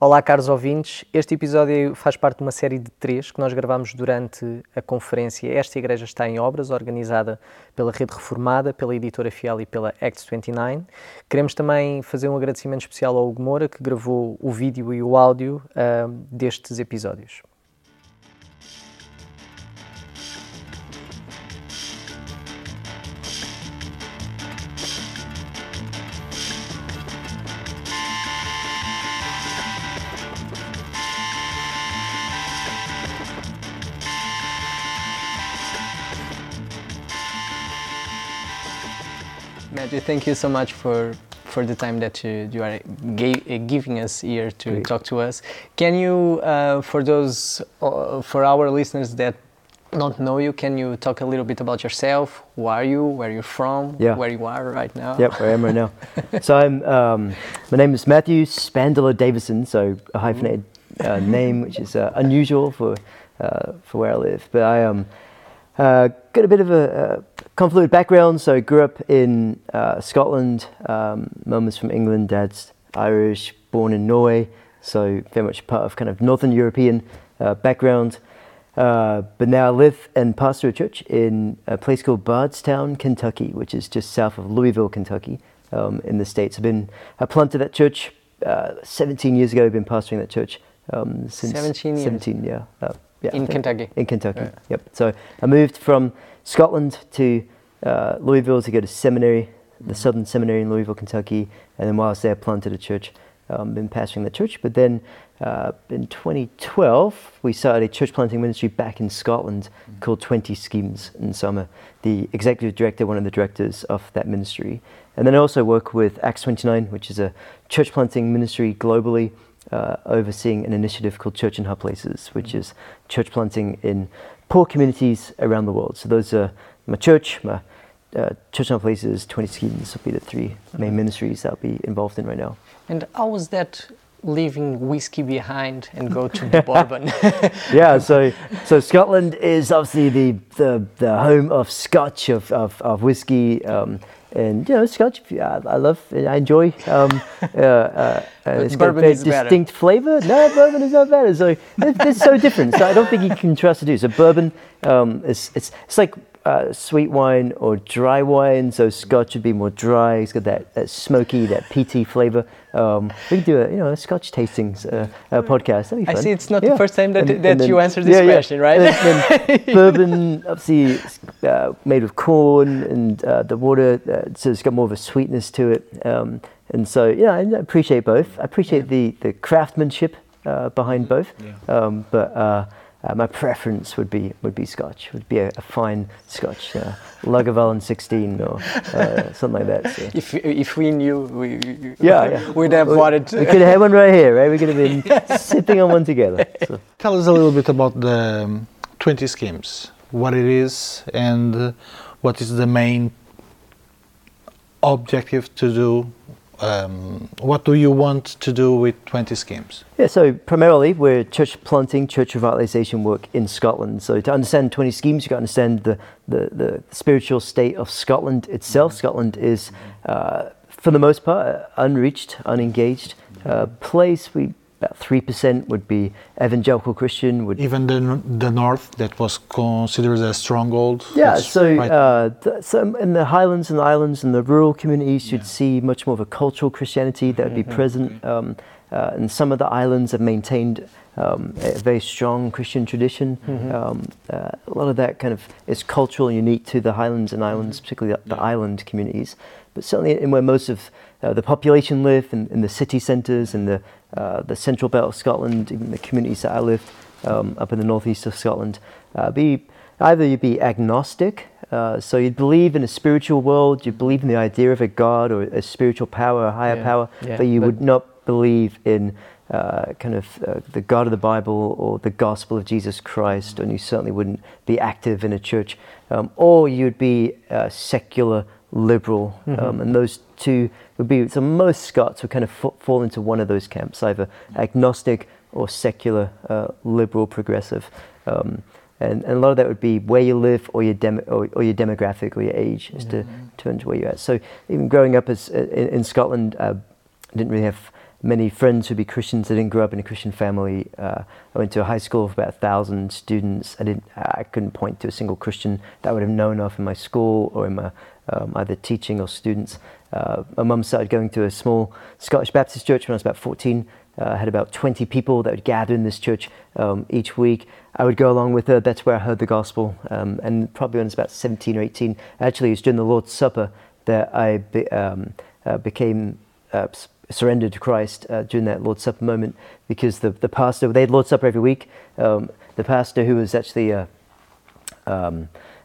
Olá, caros ouvintes. Este episódio faz parte de uma série de três que nós gravamos durante a conferência Esta Igreja está em Obras, organizada pela Rede Reformada, pela Editora Fiel e pela Acts 29. Queremos também fazer um agradecimento especial ao Hugo Moura, que gravou o vídeo e o áudio uh, destes episódios. Thank you so much for for the time that you, you are uh, giving us here to Great. talk to us. Can you, uh, for those, uh, for our listeners that don't know you, can you talk a little bit about yourself? Who are you? Where you're from? Yeah. Where you are right now? Yep, where I am right now. so I'm, um, my name is Matthew Spandler Davison, so a hyphenated uh, name, which is uh, unusual for uh, for where I live. But I am. Um, uh, got a bit of a, a, convoluted background. So I grew up in uh, Scotland. Um, Mum was from England. Dad's Irish. Born in Norway. So very much part of kind of Northern European uh, background. Uh, but now I live and pastor a church in a place called Bardstown, Kentucky, which is just south of Louisville, Kentucky, um, in the states. I've been I planted that church uh, 17 years ago. I've been pastoring that church um, since 17 years. 17, yeah. Yeah, in Kentucky. In Kentucky. Right. Yep. So I moved from Scotland to uh, Louisville to go to seminary, the Southern Seminary in Louisville, Kentucky, and then while I was there, planted a church. Um, been pastoring the church, but then uh, in 2012 we started a church planting ministry back in Scotland mm-hmm. called 20 Schemes, and so I'm a, the executive director, one of the directors of that ministry, and then I also work with Acts 29, which is a church planting ministry globally uh, overseeing an initiative called Church in Hard Places, which is church planting in poor communities around the world. So those are my church, my uh, Church in Hard Places, 20 schemes will be the three main ministries that I'll be involved in right now. And how was that leaving whiskey behind and go to bourbon? yeah, so so Scotland is obviously the the, the home of Scotch of of, of whiskey. Um, and you know, Scotch, I, I love, I enjoy. Um, uh, uh, it's got a very distinct flavour. No, bourbon is not better. So it's, so different. So I don't think you can trust to do. So bourbon, um, it's, it's it's like uh, sweet wine or dry wine. So Scotch would be more dry. It's got that, that smoky, that peaty flavour. Um, we could do a you know a Scotch tastings uh, uh, podcast. That'd be fun. I see. It's not yeah. the first time that, and, that and then, you answered this yeah, question, yeah. right? And, bourbon, obviously uh, made with corn, and uh, the water, uh, so it's got more of a sweetness to it. Um, and so yeah, I appreciate both. I appreciate the the craftsmanship behind both. Um, but uh, my preference would be would be Scotch. Would be a, a fine Scotch, uh, Lagavulin 16 or uh, something like that. So. If if we knew, we yeah, yeah. we'd have we, wanted. We could have one right here, right? We could have been yes. sipping on one together. So. Tell us a little bit about the um, 20 schemes, what it is, and what is the main objective to do um, what do you want to do with 20 schemes? Yeah, so primarily we're church planting, church revitalization work in Scotland. So to understand 20 schemes, you've got to understand the, the, the spiritual state of Scotland itself. Mm-hmm. Scotland is, uh, for the most part, unreached, unengaged uh, place. We about three percent would be evangelical Christian. Would even the the north that was considered a stronghold. Yeah, so right. uh, th- so in the Highlands and islands and the rural communities, you'd yeah. see much more of a cultural Christianity that would be mm-hmm. present. Um, uh, and some of the islands have maintained um, a very strong Christian tradition. Mm-hmm. Um, uh, a lot of that kind of is cultural and unique to the Highlands and Islands, mm-hmm. particularly the, the yeah. island communities. But certainly in where most of uh, the population live, in, in the city centres, and the uh, the central belt of Scotland, even the communities that I lived um, up in the northeast of Scotland, uh, be either you'd be agnostic, uh, so you'd believe in a spiritual world, you believe in the idea of a God or a spiritual power, a higher yeah. power, yeah. but you but would not believe in uh, kind of uh, the God of the Bible or the gospel of Jesus Christ, and you certainly wouldn't be active in a church, um, or you'd be secular liberal, mm-hmm. um, and those two would be so most Scots would kind of f- fall into one of those camps, either agnostic or secular, uh, liberal, progressive. Um, and, and, a lot of that would be where you live or your, dem- or, or, your demographic or your age as mm-hmm. to, to where you're at. So even growing up as, uh, in, in, Scotland, uh, I didn't really have many friends who'd be Christians. I didn't grow up in a Christian family. Uh, I went to a high school of about a thousand students. I didn't. I couldn't point to a single Christian that I would have known of in my school or in my um, either teaching or students. Uh, my mum started going to a small Scottish Baptist church when I was about 14. Uh, I had about 20 people that would gather in this church um, each week. I would go along with her. That's where I heard the gospel. Um, and probably when I was about 17 or 18, actually, it was during the Lord's Supper that I be, um, uh, became uh, surrendered to Christ uh, during that Lord's Supper moment because the, the pastor, they had Lord's Supper every week. Um, the pastor, who was actually a, um, a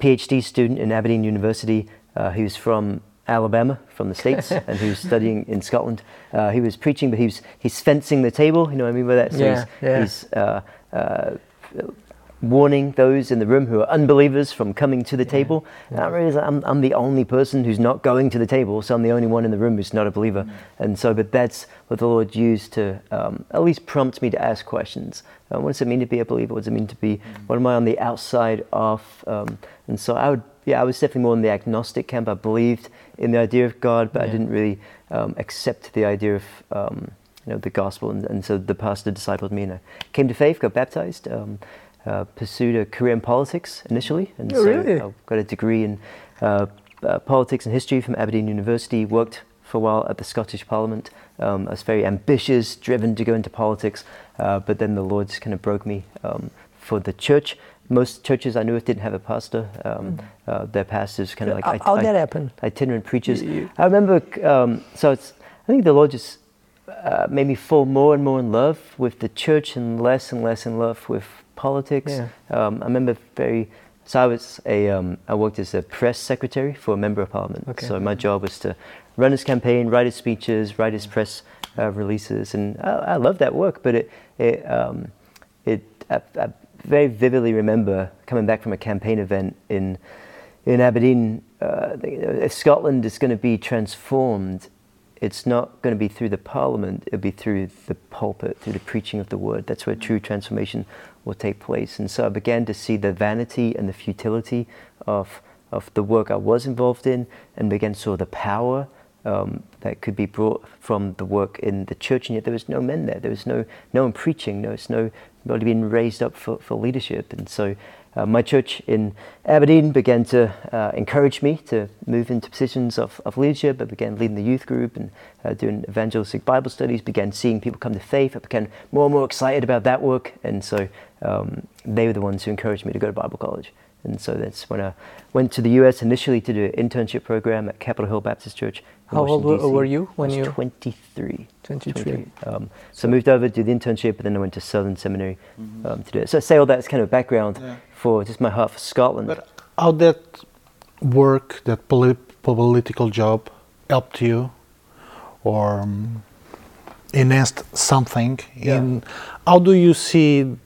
PhD student in Aberdeen University, uh, he was from Alabama from the States and he was studying in Scotland. Uh, he was preaching, but he was, he's fencing the table, you know what I mean by that? So yeah, he's, yeah. he's uh, uh, warning those in the room who are unbelievers from coming to the yeah. table. And I realize I'm, I'm the only person who's not going to the table, so I'm the only one in the room who's not a believer. Mm. And so, but that's what the Lord used to um, at least prompt me to ask questions. Uh, what does it mean to be a believer? What does it mean to be, mm. what am I on the outside of? Um, and so I would, yeah, I was definitely more in the agnostic camp. I believed in the idea of God, but yeah. I didn't really um, accept the idea of, um, you know, the gospel. And, and, so the pastor discipled me and I came to faith, got baptized. Uh, pursued a career in politics initially, and oh, so really? I got a degree in uh, uh, politics and history from Aberdeen University. Worked for a while at the Scottish Parliament. Um, I was very ambitious, driven to go into politics, uh, but then the Lord just kind of broke me um, for the church. Most churches I knew of didn't have a pastor. Um, mm. their pastors kind of like how, did that happen? Itinerant preachers. You, I remember. Um, so it's. I think the Lord just uh, made me fall more and more in love with the church and less and less in love with politics. Yeah. Um, I remember very. So I was a. Um, I worked as a press secretary for a member of parliament. Okay. So my job was to run his campaign, write his speeches, write his press uh, releases, and I, I loved that work. But it, it, um, it. I, I very vividly remember coming back from a campaign event in, in Aberdeen. Uh, Scotland is going to be transformed it's not going to be through the parliament, it'll be through the pulpit, through the preaching of the word. That's where true transformation will take place. And so I began to see the vanity and the futility of, of the work I was involved in and began to saw the power um, that could be brought from the work in the church. And yet there was no men there. There was no, no one preaching. There was no, nobody being raised up for, for leadership. And so uh, my church in Aberdeen began to uh, encourage me to move into positions of, of leadership. I began leading the youth group and uh, doing evangelistic Bible studies, began seeing people come to faith. I became more and more excited about that work. And so um, they were the ones who encouraged me to go to Bible college. And so that's when I went to the US initially to do an internship program at Capitol Hill Baptist Church. How old were you when you? 23. 23. 23. Um, so I moved over, did the internship, and then I went to Southern Seminary mm-hmm. um, to do it. So I say all that as kind of background yeah. For just my heart for Scotland. But how that work, that polit- political job, helped you, or um, enhanced something? Yeah. In how do you see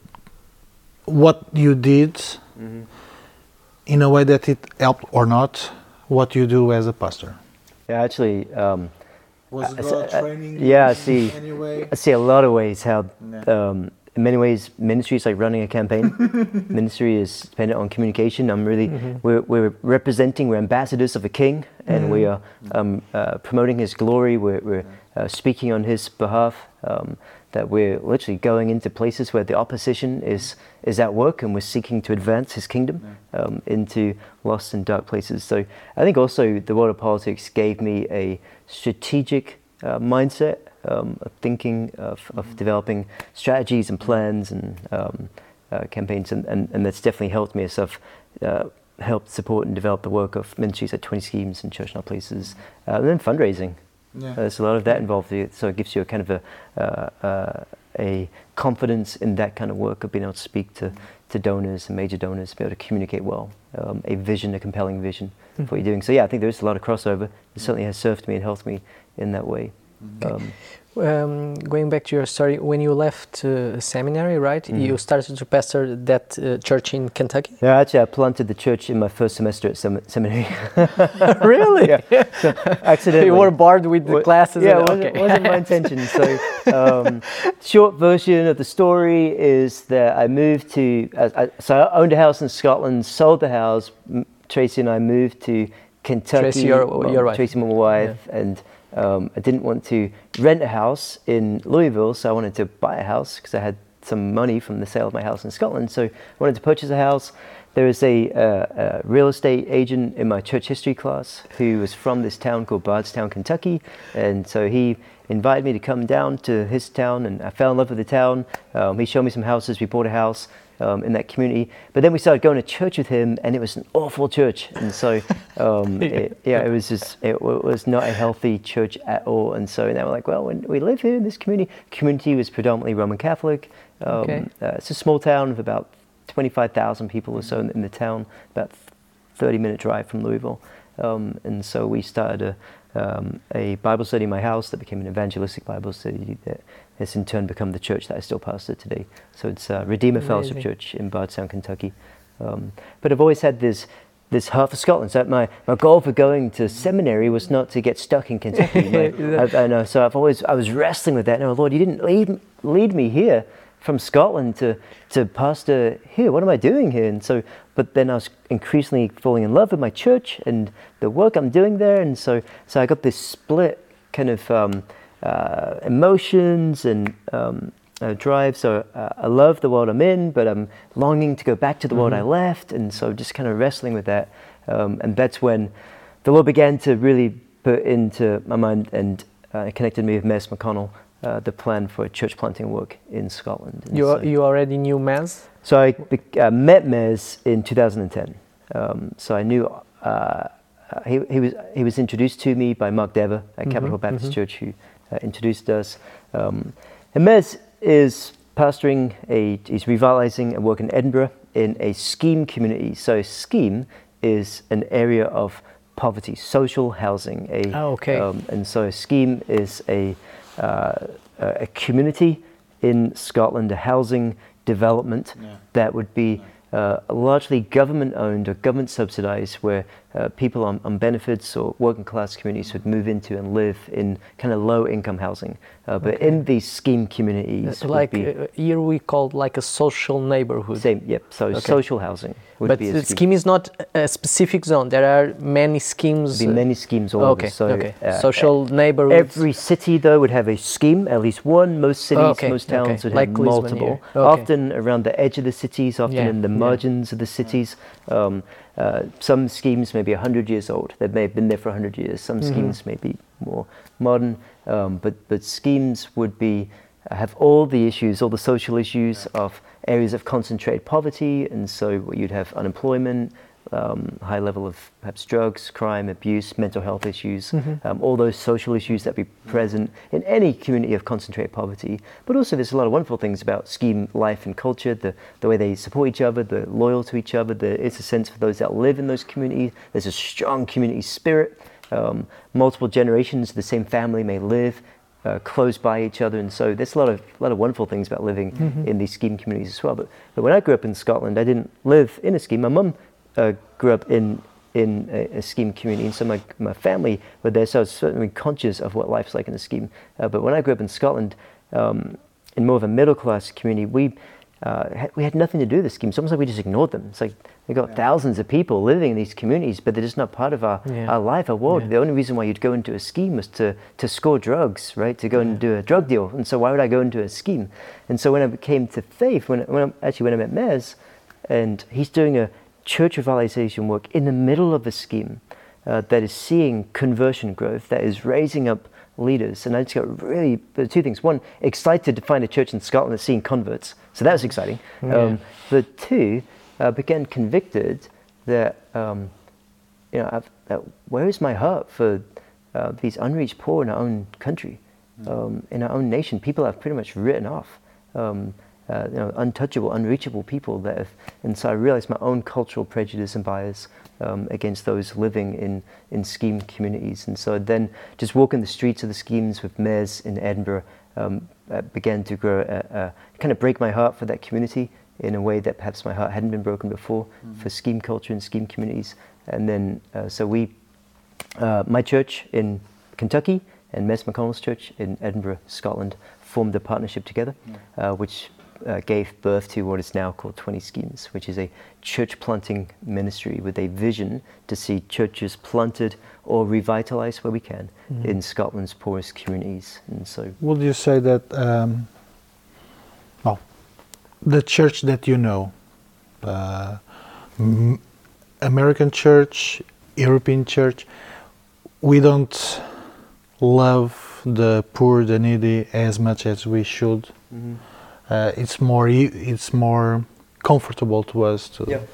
what you did? Mm-hmm in a way that it helped or not what you do as a pastor? Yeah, actually, um, was it I, training? yeah, I see. Anyway? I see a lot of ways how, um, in many ways, ministry is like running a campaign. ministry is dependent on communication. I'm really, mm-hmm. we're, we're representing, we're ambassadors of a king, and mm-hmm. we are um, uh, promoting his glory. We're, we're uh, speaking on his behalf. Um, that we're literally going into places where the opposition is, is at work and we're seeking to advance his kingdom um, into lost and dark places. So I think also the world of politics gave me a strategic uh, mindset um, of thinking of, of mm-hmm. developing strategies and plans and um, uh, campaigns, and, and, and, that's definitely helped me as I've uh, helped support and develop the work of ministries at 20 schemes and church and places, uh, and then fundraising. Yeah. There's a lot of that involved, so it gives you a kind of a, uh, uh, a confidence in that kind of work of being able to speak to, to donors and major donors, be able to communicate well, um, a vision, a compelling vision mm-hmm. for what you're doing. So yeah, I think there's a lot of crossover. It certainly has served me and helped me in that way. Mm-hmm. Um, um, going back to your story, when you left uh, seminary, right, mm. you started to pastor that uh, church in Kentucky. Yeah, actually, I planted the church in my first semester at sem- seminary. really? Yeah. So, accidentally. you were bored with the classes. Yeah, it wasn't, okay. wasn't my intention. So, um, short version of the story is that I moved to. Uh, I, so I owned a house in Scotland, sold the house. Tracy and I moved to Kentucky. Tracy, your, your wife. Tracy, my wife, yeah. and Um, I didn't want to rent a house in Louisville, so I wanted to buy a house because I had some money from the sale of my house in Scotland. So I wanted to purchase a house. There was a, uh, a real estate agent in my church history class who was from this town called Bardstown, Kentucky, and so he invited me to come down to his town, and I fell in love with the town. Um, he showed me some houses. We bought a house um, in that community. But then we started going to church with him, and it was an awful church. And so, um, it, yeah, it was just it, was not a healthy church at all. And so now we're like, well, when we live here in this community, community was predominantly Roman Catholic. Um, okay. Uh, it's a small town of about 25,000 people or so in, in, the town, about 30 minute drive from Louisville. Um, and so we started a, um, a Bible study in my house that became an evangelistic Bible study that has in turn become the church that I still pastor today. So it's uh, Redeemer Amazing. Fellowship Church in Bardstown, Kentucky. Um, but I've always had this this heart for Scotland. So my, my goal for going to seminary was not to get stuck in Kentucky. My, I, I, know. So I've always I was wrestling with that. No, Lord, you didn't lead lead me here from Scotland to to pastor here. What am I doing here? And so, but then I was increasingly falling in love with my church and the work I'm doing there. And so so I got this split kind of. Um, uh, emotions and um, uh, drive. So uh, I love the world I'm in, but I'm longing to go back to the mm-hmm. world I mm-hmm. left. And so just kind of wrestling with that. Um, and that's when the Lord began to really put into my mind and uh, connected me with Mez McConnell. Uh, the plan for church planting work in Scotland. you, so, you already knew Mez? So I uh, met Mez in 2010. Um, so I knew he, he, was, he was introduced to me by Mark Dever at mm-hmm, Capitol Baptist mm-hmm. Church, who uh, introduced us. Um, Mez is pastoring a, he's revitalizing a work in Edinburgh in a scheme community. So scheme is an area of poverty, social housing. A, oh, okay. Um, and so a scheme is a, uh, a community in Scotland, a housing development yeah. that would be uh, largely government owned or government subsidized, where uh, people on, on, benefits or working class communities would move into and live in kind of low income housing. Uh, but okay. in these scheme communities, like be, uh, here we call like a social neighborhood. Same, yep. So okay. social housing. but the scheme. scheme. is not a specific zone. There are many schemes. There Be many schemes all okay. over. So, okay. Uh, social neighborhoods. Every city though would have a scheme, at least one. Most cities, okay. most towns would like have multiple. Often around the edge of the cities, often yeah. in the margins yeah. of the cities. Um, uh, some schemes may be 100 years old. They may have been there for 100 years. Some mm-hmm. schemes may be more modern, um, but, but schemes would be have all the issues, all the social issues of areas of concentrated poverty, and so you'd have unemployment, um, high level of perhaps drugs, crime, abuse, mental health issues, mm-hmm. um, all those social issues that be present in any community of concentrated poverty. But also, there's a lot of wonderful things about scheme life and culture, the, the way they support each other, the loyal to each other. The, it's a sense for those that live in those communities. There's a strong community spirit. Um, multiple generations, of the same family may live uh, close by each other, and so there's a lot of a lot of wonderful things about living mm-hmm. in these scheme communities as well. But, but when I grew up in Scotland, I didn't live in a scheme. My mum uh, grew up in in a, a, scheme community, and so my, my family were there, so I was certainly conscious of what life's like in a scheme. Uh, but when I grew up in Scotland, um, in more of a middle class community, we uh, had, we had nothing to do with the scheme. It's almost like we just ignored them. It's like we got yeah. thousands of people living in these communities, but they're just not part of our, yeah. our life, our world. Yeah. The only reason why you'd go into a scheme was to, to score drugs, right? To go and do a drug deal. And so why would I go into a scheme? And so when I came to faith, when, when I, actually when I met Mez, and he's doing a church revitalization work in the middle of a scheme uh, that is seeing conversion growth, that is raising up leaders. And I just got really two things. One, excited to find a church in Scotland that's seeing converts. So that was exciting. Yeah. Um, but two, uh, began convicted that, um, you know, that where is my heart for uh, these unreached poor in our own country, mm. um, in our own nation? People I've pretty much written off. Um, uh, you know, untouchable, unreachable people that have, and so I realized my own cultural prejudice and bias um, against those living in, in scheme communities. And so then just walking the streets of the schemes with Mez in Edinburgh um, uh, began to grow, uh, uh, kind of break my heart for that community in a way that perhaps my heart hadn't been broken before mm-hmm. for scheme culture and scheme communities. And then, uh, so we, uh, my church in Kentucky and Mez McConnell's church in Edinburgh, Scotland, formed a partnership together, which uh, gave birth to what is now called 20 Schemes, which is a church planting ministry with a vision to see churches planted or revitalized where we can Mm-hmm. in Scotland's poorest communities. And so, Would you say that, um, well, the church that you know, uh, m- American church, European church, we don't love the poor, the needy as much as we should. Uh, it's more, e- it's more comfortable to us to. Yep.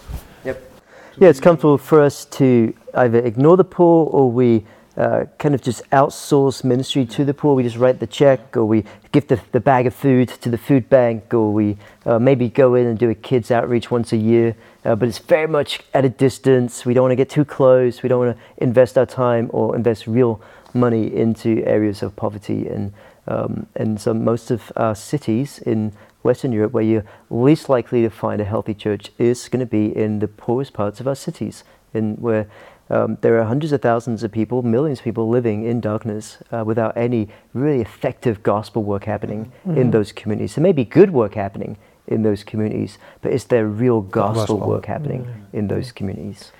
yeah, it's comfortable for us to either ignore the poor or we uh, kind of just outsource ministry to the poor. We just write the check, or we give the, the bag of food to the food bank, or we uh, maybe go in and do a kids' outreach once a year. Uh, but it's very much at a distance. We don't want to get too close. We don't want to invest our time or invest real money into areas of poverty. And, um, and so most of our cities in Western Europe, where you're least likely to find a healthy church, is going to be in the poorest parts of our cities, in where um, there are hundreds of thousands of people, millions of people living in darkness uh, without any really effective gospel work happening in those communities. There may be good work happening in those communities, but is there real gospel, Gospel. work happening in those communities?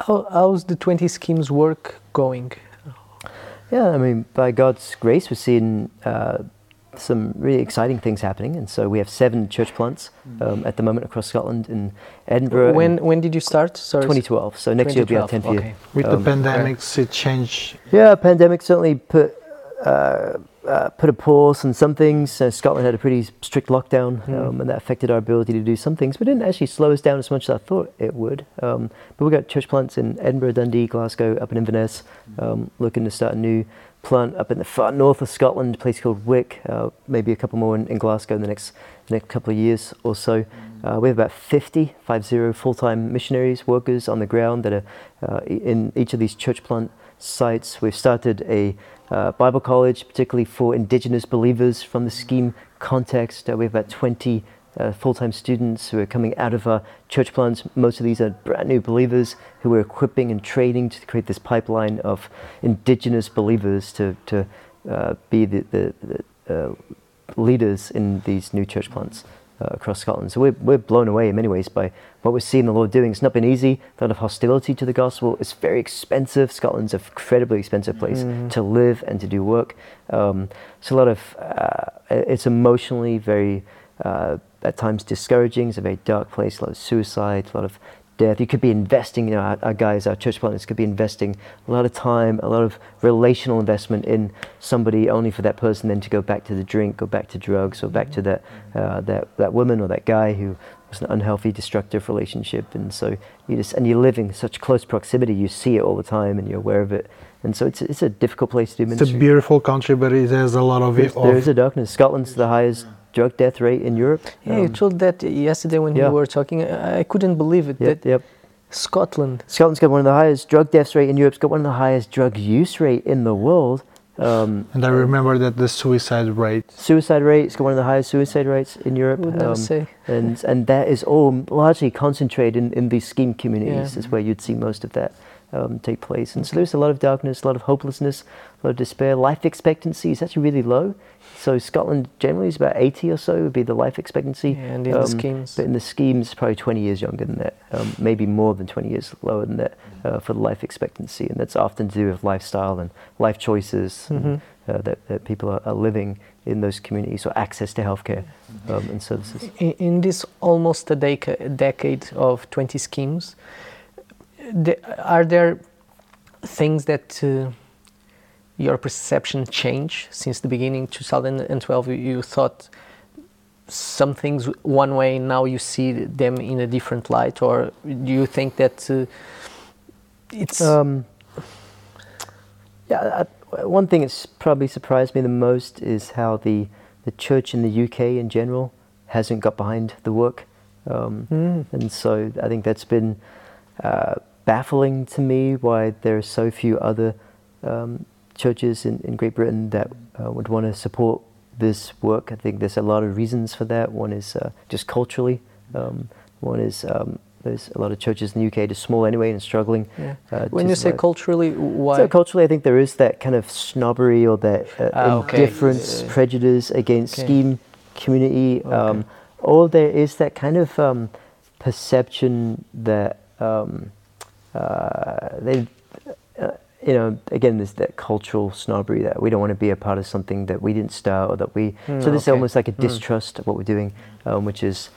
How, how's the 20 schemes work going? Yeah, I mean, by God's grace, we're seeing uh, some really exciting things happening. And so we have seven church plants um, at the moment across Scotland in Edinburgh. When, when did you start? Sorry. 2012. So next year will be our 10th 2012, year. With Um, the pandemics, it changed. Yeah, pandemic certainly put uh, uh, put a pause on some things. Uh, Scotland had a pretty strict lockdown, um, and that affected our ability to do some things, but didn't actually slow us down as much as I thought it would. Um, but we've got church plants in Edinburgh, Dundee, Glasgow, up in Inverness, um, looking to start a new plant up in the far north of Scotland, a place called Wick. Uh, maybe a couple more in, in Glasgow in the next next couple of years or so. Uh, we have about 50, 50 full-time missionaries, workers on the ground that are uh, in each of these church plant sites. We've started a uh, Bible college, particularly for Indigenous believers from the scheme context. Uh, we have about 20 uh, full-time students who are coming out of our church plants. Most of these are brand new believers who we're equipping and training to create this pipeline of Indigenous believers to, to uh, be the, the, the uh, leaders in these new church plants uh, across Scotland. So we're, we're blown away in many ways by what we're seeing the Lord doing. It's not been easy, a lot of hostility to the gospel. It's very expensive. Scotland's an incredibly expensive place to live and to do work. Um, so a lot of, uh, it's emotionally very, uh, at times discouraging. It's a very dark place, a lot of suicide, a lot of death. You could be investing, you know, our, our guys, our church partners could be investing a lot of time, a lot of relational investment in somebody only for that person then to go back to the drink or back to drugs or back to that, uh, that, that woman or that guy who was an unhealthy, destructive relationship. And so you just, and you live in such close proximity, you see it all the time and you're aware of it. And so it's, it's a difficult place to do ministry. It's a beautiful country, but it has a lot of. There's, of there is a darkness. Scotland's the highest drug death rate in Europe. Yeah, you Um, told that yesterday when yeah. you were talking. I, I couldn't believe it. Yep, that yep. Scotland. Scotland's got one of the highest drug deaths rate in Europe. It's got one of the highest drug use rate in the world. Um, and I remember that the suicide rate. suicide rate, it's got one of the highest suicide rates in Europe. Would never Um, say. and and that is all largely concentrated in, in these scheme communities. Yeah. Is where you'd see most of that um, take place. And so there's a lot of darkness, a lot of hopelessness, a lot of despair. Life expectancy is actually really low. So Scotland generally is about 80 or so would be the life expectancy. Yeah, and in the Um, schemes. But in the schemes, probably 20 years younger than that, um, maybe more than 20 years lower than that uh, for the life expectancy. And that's often to do with lifestyle and life choices and, Mhm. uh, that, that people are, are living in those communities or access to healthcare um, and services. In, in this almost a deca- decade of 20 schemes, the, are there things that uh, your perception change since the beginning 2012 you- you thought some things one way now you see them in a different light or do you think that uh, it's Um, yeah, I, one thing that's probably surprised me the most is how the, the church in the UK in general hasn't got behind the work. Um, Mm. And so I think that's been uh, baffling to me why there are so few other um, churches in, in Great Britain that uh, would want to support this work. I think there's a lot of reasons for that. One is uh, just culturally. Um, one is um, there's a lot of churches in the UK just small anyway and struggling. yeah. uh, when you say culturally why So culturally, I think there is that kind of snobbery or that uh, Ah, okay. indifference, prejudice against okay. scheme community. Okay. Um, or there is that kind of um, perception that um, uh, they, you know, again, there's that cultural snobbery that we don't want to be a part of something that we didn't start or that we. Mm, so there's okay. almost like a Mm. distrust of what we're doing, um, which is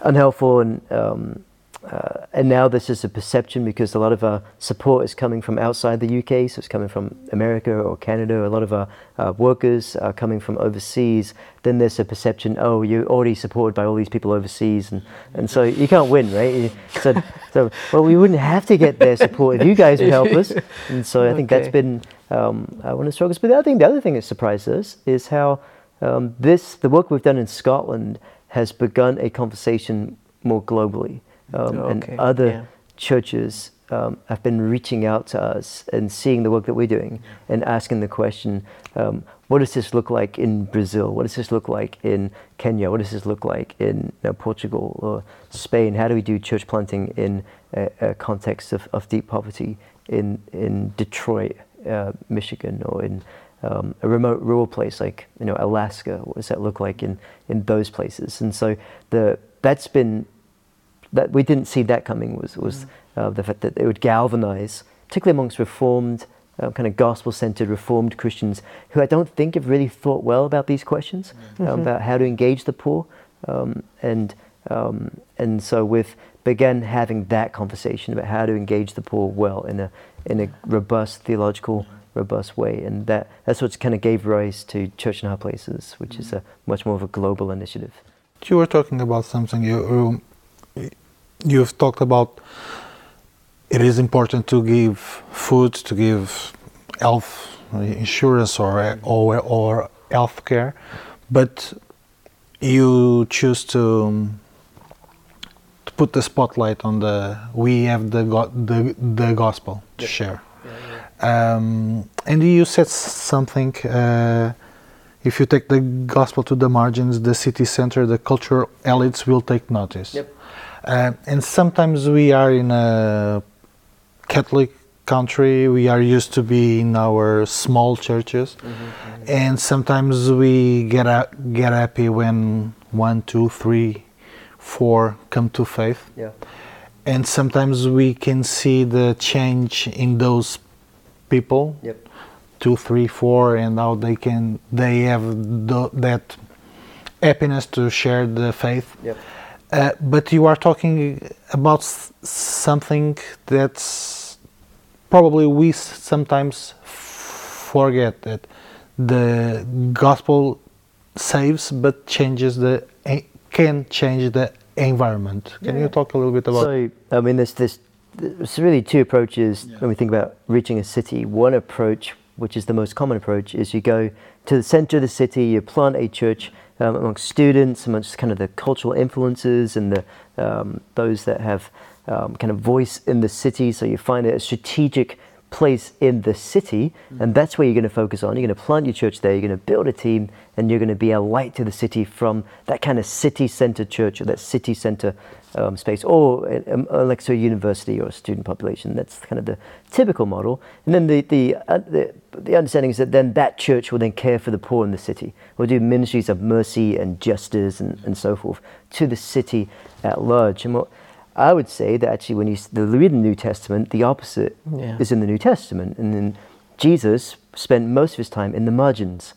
unhelpful and. Um, uh, and now this is a perception because a lot of our support is coming from outside the UK, so it's coming from America or Canada. A lot of our uh, workers are coming from overseas. Then there's a perception, oh, you're already supported by all these people overseas, and, and so you can't win, right? So, so, well, we wouldn't have to get their support if you guys would help us. And so I think that's been um, uh, one of the struggles. But the other thing, the other thing that surprised us is how um, this, the work we've done in Scotland, has begun a conversation more globally. Um, Okay, And other yeah. churches um, have been reaching out to us and seeing the work that we're doing and asking the question, um, what does this look like in Brazil? What does this look like in Kenya? What does this look like in Portugal or Spain? How do we do church planting in a, a context of, of deep poverty in, in Detroit, uh, Michigan, or in um, a remote rural place like you know Alaska? What does that look like in, in those places? And so the that's been that we didn't see that coming was was uh, the fact that it would galvanize, particularly amongst reformed, uh, kind of gospel-centered reformed Christians who I don't think have really thought well about these questions um, about how to engage the poor, um, and um, and so we've began having that conversation about how to engage the poor well in a in a robust theological robust way. And that that's what kind of gave rise to Church in Hard Places which is a much more of a global initiative. You were talking about something. You um, you've talked about. It is important to give food, to give health insurance or or or health care, but you choose to to put the spotlight on the. We have the the the gospel to share, um, and you said something. Uh, if you take the gospel to the margins, the city center, the cultural elites will take notice. Yep. Uh, and sometimes we are in a Catholic country, we are used to be in our small churches, and sometimes we get a, get happy when one, two, three, four come to faith, yeah. And sometimes we can see the change in those people. Yep. Two, three, four, and now they can they have the, that happiness to share the faith. yep Uh, but you are talking about something that's probably we sometimes forget that the gospel saves, but changes the can change the environment. Can you talk a little bit about? So, I mean, there's this. There's really two approaches when we think about reaching a city. One approach, which is the most common approach, is you go to the center of the city, you plant a church um, amongst students, amongst kind of the cultural influences and the um, those that have um, kind of voice in the city. So you find it a strategic place in the city, and that's where you're going to focus on. You're going to plant your church there. You're going to build a team, and you're going to be a light to the city from that kind of city center church or that city-center um, space, or um, uh, like so a university or a student population. That's kind of the typical model. And then the the, uh, the the understanding is that then that church will then care for the poor in the city. Will do ministries of mercy and justice and, and so forth to the city at large. And what I would say that actually, when you the read the New Testament, the opposite Yeah. is in the New Testament, and then Jesus spent most of his time in the margins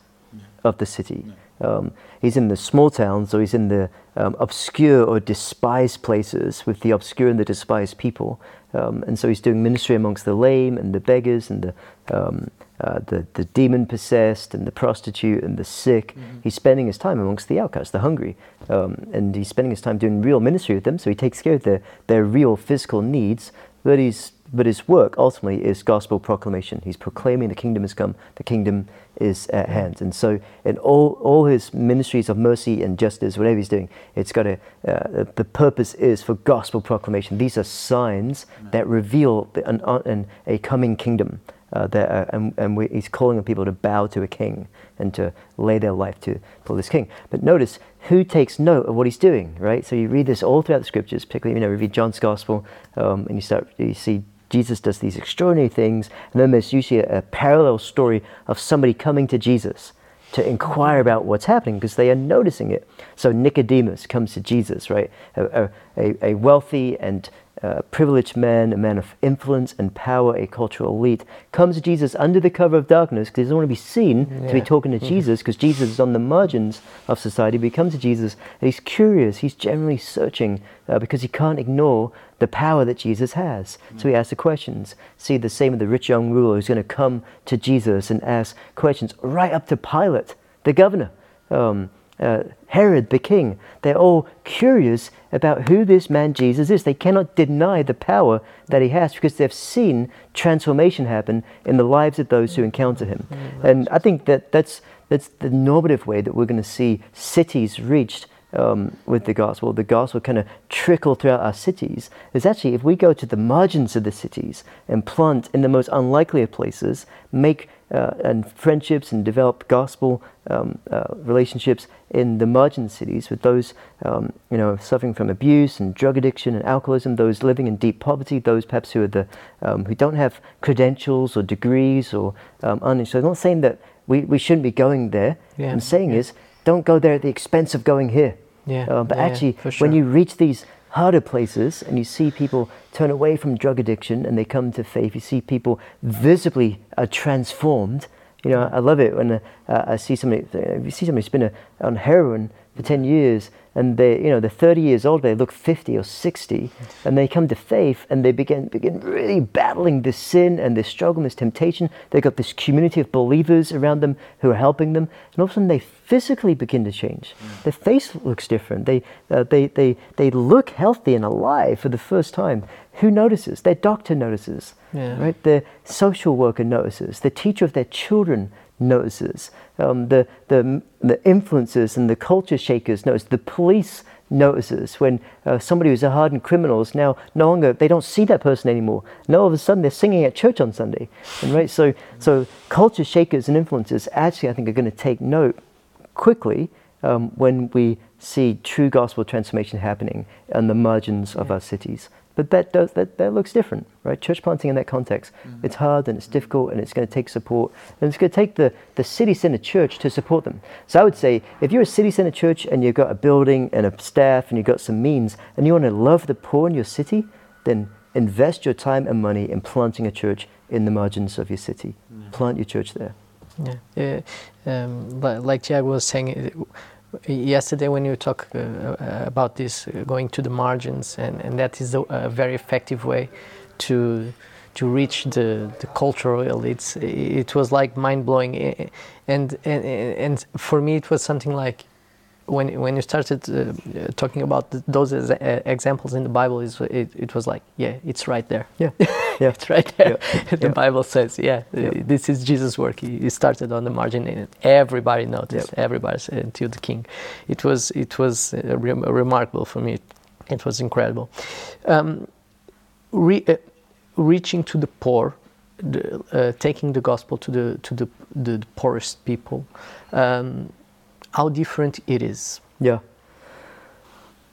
of the city. Um, he's in the small towns, or he's in the um, obscure or despised places with the obscure and the despised people. Um, and so he's doing ministry amongst the lame and the beggars and the, um, uh, the, the demon possessed and the prostitute and the sick. He's spending his time amongst the outcasts, the hungry. Um, and he's spending his time doing real ministry with them, so he takes care of their, their real physical needs. But, he's, but his work ultimately is gospel proclamation. He's proclaiming the kingdom has come, the kingdom is at hand. And so, in all, all his ministries of mercy and justice, whatever he's doing, it's got a, uh, the purpose is for gospel proclamation. These are signs that reveal the, an, an, a coming kingdom. Uh, that, uh, and and we, he's calling on people to bow to a king and to lay their life to for this king. But notice who takes note of what he's doing, right? So you read this all throughout the scriptures, particularly you know, you read John's gospel, um, and you start you see Jesus does these extraordinary things, and then there's usually a, a parallel story of somebody coming to Jesus to inquire about what's happening because they are noticing it. So Nicodemus comes to Jesus, right? A, a, a wealthy and uh, privileged man, a man of influence and power, a cultural elite, comes to Jesus under the cover of darkness because he doesn't want to be seen yeah. to be talking to mm-hmm. Jesus because Jesus is on the margins of society. But he comes to Jesus and he's curious, he's generally searching uh, because he can't ignore the power that Jesus has. So he asks the questions. See, the same with the rich young ruler who's going to come to Jesus and ask questions right up to Pilate, the governor. Um, uh, Herod the king. They're all curious about who this man Jesus is. They cannot deny the power that he has because they've seen transformation happen in the lives of those who encounter him. Mm, and I think that that's, that's the normative way that we're going to see cities reached um, with the gospel, the gospel kind of trickle throughout our cities, is actually if we go to the margins of the cities and plant in the most unlikely of places, make uh, and friendships and develop gospel um, uh, relationships in the margin cities with those um, you know suffering from abuse and drug addiction and alcoholism, those living in deep poverty, those perhaps who are the um, who don't have credentials or degrees or um, So I'm not saying that we, we shouldn't be going there. Yeah. I'm saying yeah. is don't go there at the expense of going here. Yeah. Uh, but yeah, actually, sure. when you reach these harder places and you see people turn away from drug addiction and they come to faith, you see people visibly are transformed. You know, I love it when uh, I see somebody, if you see somebody a, on heroin for 10 years and they, you know, they're 30 years old, they look 50 or 60, and they come to faith and they begin, begin really battling this sin and this struggle and this temptation. They've got this community of believers around them who are helping them, and all of a sudden they physically begin to change. Mm. Their face looks different. They, uh, they, they, they look healthy and alive for the first time. Who notices? Their doctor notices, yeah. right? The social worker notices. The teacher of their children notices. Um, the, the, the influencers and the culture shakers notice. The police notices when uh, somebody who's a hardened criminal is now no longer, they don't see that person anymore. Now all of a sudden they're singing at church on Sunday. And, right? So, so culture shakers and influencers actually, I think, are going to take note quickly um, when we see true gospel transformation happening on the margins of our cities. But that, does, that, that looks different, right? Church planting in that context, mm-hmm. it's hard and it's difficult and it's going to take support. And it's going to take the, the city center church to support them. So I would say if you're a city center church and you've got a building and a staff and you've got some means and you want to love the poor in your city, then invest your time and money in planting a church in the margins of your city. Yeah. Plant your church there. Yeah, yeah. um, like Jack was saying, yesterday when you talk uh, uh, about this uh, going to the margins and, and that is a, a, very effective way to to reach the, the cultural elites it was like mind-blowing. And, and and for me it was something like when when you started uh, talking about those uh, examples in the Bible, is it, it was like, yeah, it's right there. Yeah, yeah, it's right there. Yeah. the yeah. Bible says, yeah, yeah, this is Jesus' work. He, he, started on the margin, and everybody noticed. Everybody said, until the King. It was it was uh, re remarkable for me. It was incredible. Um, re uh, reaching to the poor, the, uh, taking the gospel to the to the, the poorest people. Um, how different it is. Yeah.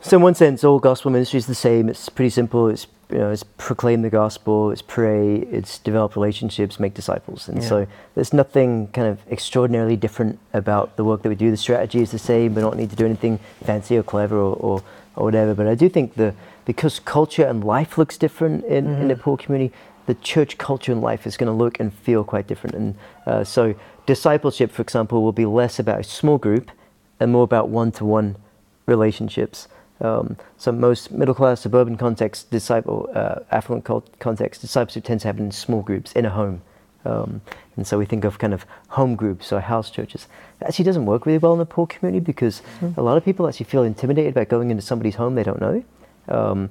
So in one sense, all gospel ministry is the same. It's pretty simple. It's you know, it's proclaim the gospel, it's pray, it's develop relationships, make disciples. And yeah. so there's nothing kind of extraordinarily different about the work that we do. The strategy is the same. We don't need to do anything fancy or clever or, or, or whatever. But I do think the because culture and life looks different in, mm-hmm. in the poor community, the church culture and life is going to look and feel quite different. And uh, so, discipleship, for example, will be less about a small group and more about one to one relationships. Um, so, most middle class suburban context, disciple, uh, affluent context, discipleship tends to happen in small groups in a home. Um, and so we think of kind of home groups or house churches. That actually doesn't work really well in the poor community because mm. a lot of people actually feel intimidated about going into somebody's home they don't know. Um,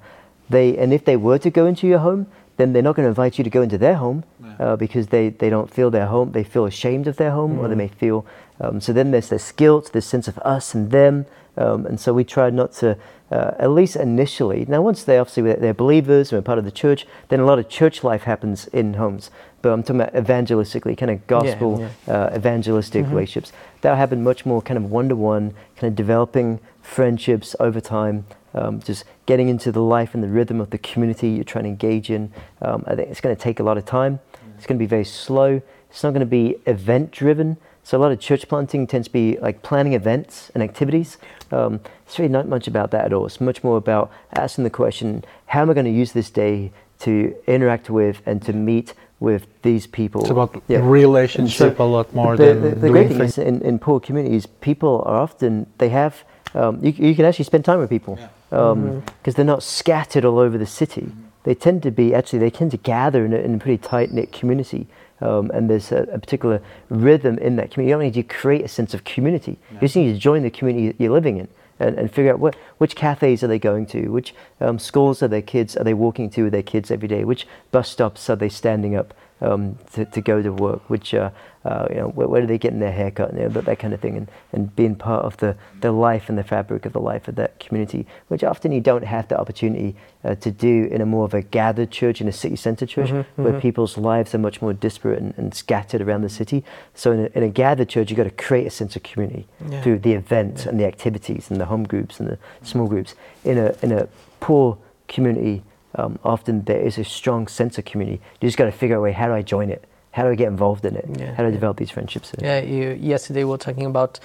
they, and if they were to go into your home, then they're not going to invite you to go into their home uh, because they, they don't feel their home, they feel ashamed of their home, mm. or they mm. may feel. Um, so then there's this guilt, this sense of us and them. Um, and so we try not to, uh, at least initially. Now, once they obviously they're believers and are part of the church, then a lot of church life happens in homes. But I'm talking about evangelistically, kind of gospel yeah, yeah. Uh, evangelistic mm-hmm. relationships. That'll happen much more kind of one to one, kind of developing friendships over time um, just getting into the life and the rhythm of the community you're trying to engage in. Um, I think it's going to take a lot of time. It's going to be very slow. It's not going to be event driven. So a lot of church planting tends to be like planning events and activities. Um, it's really not much about that at all. It's much more about asking the question, how am I going to use this day to interact with and to meet with these people? It's about Yeah. relationship So a lot more the, than the, the great thing is in, in poor communities, people are often they have um, you, you can actually spend time with people because Mm-hmm. they're not scattered all over the city. They tend to be actually they tend to gather in a, in a pretty tight knit community. Um, and there's a, a particular rhythm in that community. You don't need to create a sense of community. You just need to join the community that you're living in and, and figure out what, which cafes are they going to, which um, schools are their kids are they walking to with their kids every day, which bus stops are they standing up um, to, to go to work, which uh, uh, you know where, where are they getting their haircut, you know, that, that kind of thing, and, and being part of the, the life and the fabric of the life of that community, which often you don't have the opportunity uh, to do in a more of a gathered church, in a city centre church, where people's lives are much more disparate and, and scattered around the city. So in a, in a gathered church, you've got to create a sense of community Yeah. through the events and the activities and the home groups and the small groups. In a in a poor community, um, often there is a strong sense of community. You just got to figure out a way. How do I join it? How do I get involved in it? Yeah, how do I develop these friendships? Yeah, you, yesterday we were talking about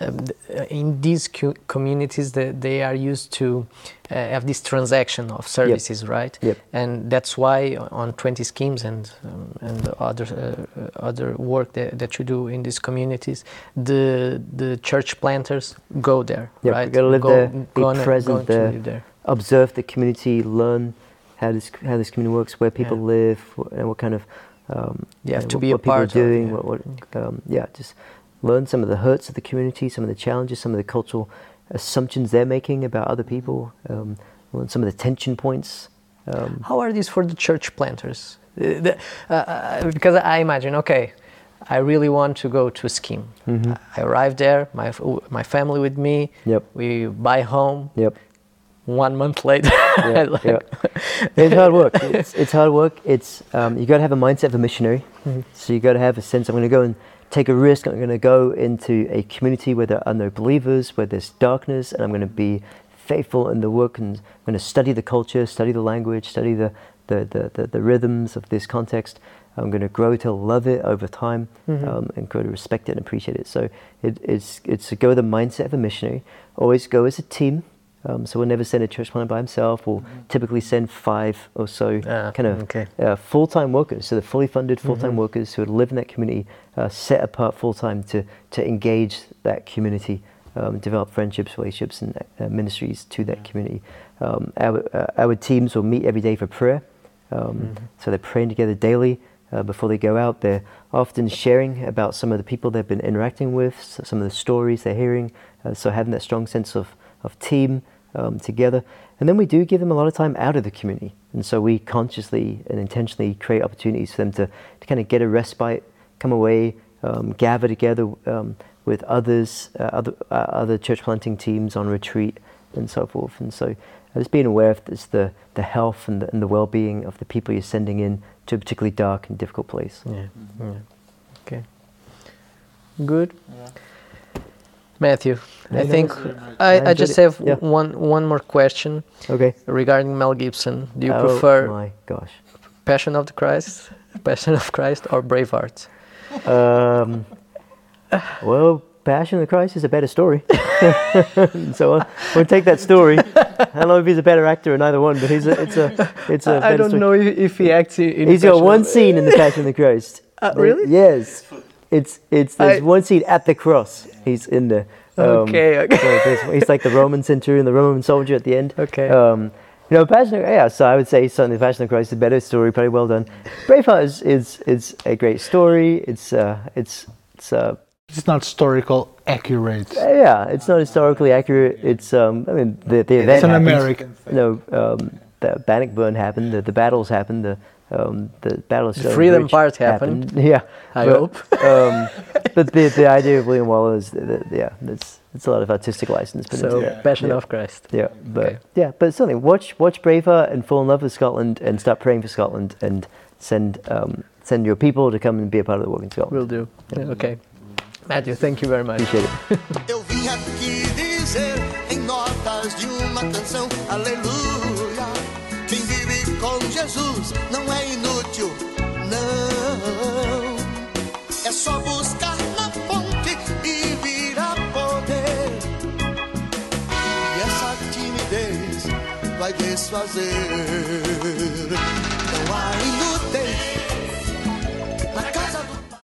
um, uh, in these cu- communities that they are used to uh, have this transaction of services, right? Yep. And that's why on 20schemes and um, and other uh, other work that, that you do in these communities, the the church planters go there, Yep, right? gotta live go, there, be gonna- present there. there. Observe the community, learn how this how this community works, where people Yeah. live, what, and what kind of um, You have to what, be a what people are part of, doing. yeah. What, what um, yeah, just learn some of the hurts of the community, some of the challenges, some of the cultural assumptions they're making about other people, um, learn some of the tension points. Um, How are these for the church planters? Uh, uh, because I imagine, okay, I really want to go to a scheme. I arrive there, my my family with me. Mm-hmm. Yep. We buy home. yep. One month later, yeah, like, yeah. It's hard work. It's, it's hard work. It's um, you got to have a mindset of a missionary. So you got to have a sense. I'm going to go and take a risk. I'm going to go into a community where there are no believers, where there's darkness, and I'm going to be faithful in the work. And I'm going to study the culture, study the language, study the the, the, the, the rhythms of this context. I'm going to grow to love it over time um, and grow to respect it and appreciate it. So it, it's it's to go with the mindset of a missionary. Always go as a team. Um, so we'll never send a church planter by himself. We'll typically send five or so Ah, kind of okay. uh, full-time workers. So they're fully funded full-time workers who would live in that community, uh, set apart full-time to to engage that community, um, develop friendships, relationships, and uh, ministries to that community. Um, our uh, our teams will meet every day for prayer. Um, So they're praying together daily. Uh, before they go out, they're often sharing about some of the people they've been interacting with, so some of the stories they're hearing. Uh, so having that strong sense of, of team um, together. And then we do give them a lot of time out of the community. And so we consciously and intentionally create opportunities for them to, to kind of get a respite, come away, um, gather together um, with others, uh, other, uh, other church planting teams on retreat and so forth. And so uh, just being aware of this, the, the health and the, and the well-being of the people you're sending in to a particularly dark and difficult place. yeah, yeah. Okay. Good. Matthew, I know, think I, I I just have Yeah. one one more question Okay. regarding Mel Gibson. Do you oh prefer my gosh. Passion of the Christ, Passion of Christ, or Braveheart? Um, well, Passion of the Christ is a better story. so uh, we'll take that story. I don't know if he's a better actor in either one, but he's a, it's a it's a I don't story. know if, if he acts in. He's got one scene in the Passion of the Christ. Uh, really? Yes. It's it's there's I- one scene at the cross. He's in there. Um, Okay, okay. so he's like the Roman centurion, the Roman soldier at the end. Okay. Um, you know, Passion of yeah. So I would say certainly Passion of Christ is a better story, probably well done. Braveheart is is, is a great story. It's uh it's it's uh It's not historical accurate. yeah, it's not historically accurate. It's um, I mean, the the event. It's an happens. American. No, um, the Bannockburn happened. The, the battles happened. The um, the battle of The Stirling Bridge freedom part happened. Yeah, I but, hope. um, but the the idea of William Wallace, the, the, yeah, it's it's a lot of artistic license put So into it. Passion Yeah. of Christ. Yeah, but Okay. yeah, but certainly watch watch Braveheart and fall in love with Scotland and start praying for Scotland and send um, send your people to come and be a part of the work in Scotland. Will do. Okay. Matthew, thank you very much. Appreciate it. Jesus não é inútil, não. É só buscar na fonte e vir a poder. E essa timidez vai desfazer.